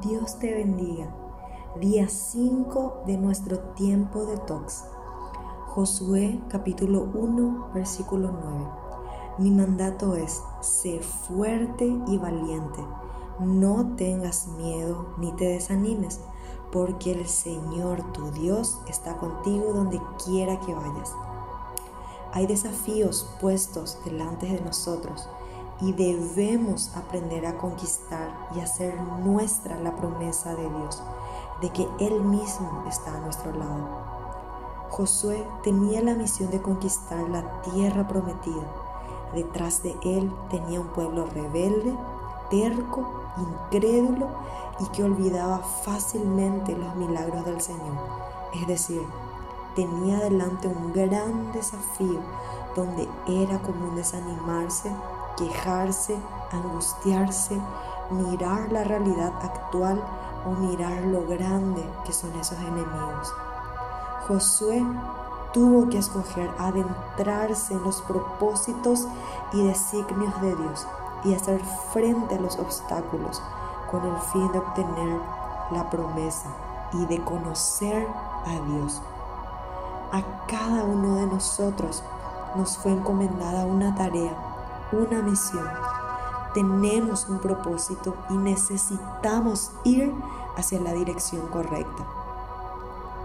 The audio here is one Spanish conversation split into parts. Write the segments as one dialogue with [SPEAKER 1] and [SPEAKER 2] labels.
[SPEAKER 1] Dios te bendiga. Día 5 de nuestro tiempo de tox. Josué capítulo 1 versículo 9. Mi mandato es, sé fuerte y valiente. No tengas miedo ni te desanimes, porque el Señor tu Dios está contigo donde quiera que vayas. Hay desafíos puestos delante de nosotros y debemos aprender a conquistar y hacer nuestra la promesa de Dios, de que Él mismo está a nuestro lado. Josué tenía la misión de conquistar la tierra prometida. Detrás de él tenía un pueblo rebelde, terco, incrédulo y que olvidaba fácilmente los milagros del Señor. Es decir, tenía delante un gran desafío donde era común desanimarse quejarse, angustiarse, mirar la realidad actual o mirar lo grande que son esos enemigos. Josué tuvo que escoger adentrarse en los propósitos y designios de Dios y hacer frente a los obstáculos con el fin de obtener la promesa y de conocer a Dios. A cada uno de nosotros nos fue encomendada una tarea una misión, tenemos un propósito y necesitamos ir hacia la dirección correcta.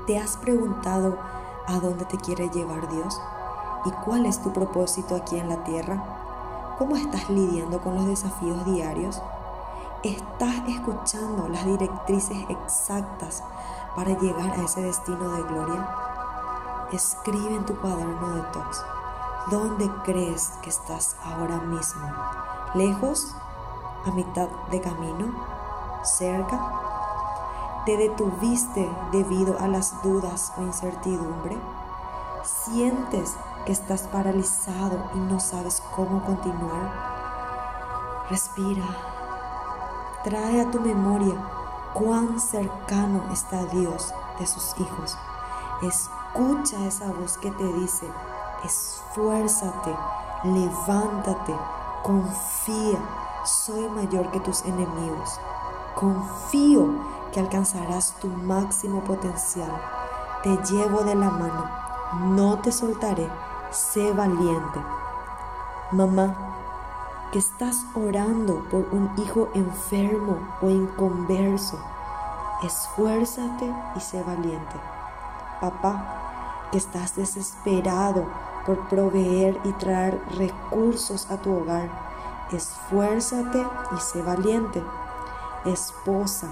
[SPEAKER 1] ¿Te has preguntado a dónde te quiere llevar Dios? ¿Y cuál es tu propósito aquí en la tierra? ¿Cómo estás lidiando con los desafíos diarios? ¿Estás escuchando las directrices exactas para llegar a ese destino de gloria? Escribe en tu cuaderno de tox ¿Dónde crees que estás ahora mismo? ¿Lejos? ¿A mitad de camino? ¿Cerca? ¿Te detuviste debido a las dudas o incertidumbre? ¿Sientes que estás paralizado y no sabes cómo continuar? Respira. Trae a tu memoria cuán cercano está Dios de sus hijos. Escucha esa voz que te dice, esfuérzate, levántate, confía, soy mayor que tus enemigos. Confío que alcanzarás tu máximo potencial. Te llevo de la mano, no te soltaré, sé valiente. Mamá, que estás orando por un hijo enfermo o inconverso, esfuérzate y sé valiente. Papá, que estás desesperado por proveer y traer recursos a tu hogar. Esfuérzate y sé valiente. Esposa,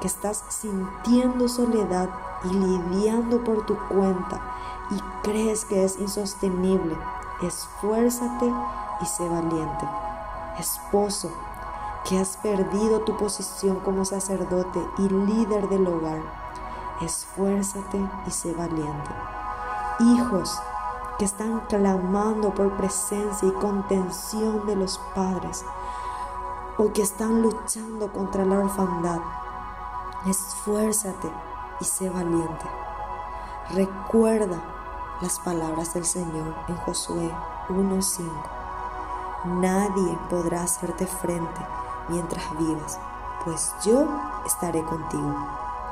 [SPEAKER 1] que estás sintiendo soledad y lidiando por tu cuenta y crees que es insostenible. Esfuérzate y sé valiente. Esposo, que has perdido tu posición como sacerdote y líder del hogar. Esfuérzate y sé valiente hijos que están clamando por presencia y contención de los padres o que están luchando contra la orfandad. Esfuérzate y sé valiente. Recuerda las palabras del Señor en Josué 1.5. Nadie podrá hacerte frente mientras vivas, pues yo estaré contigo.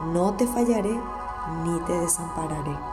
[SPEAKER 1] No te fallaré ni te desampararé.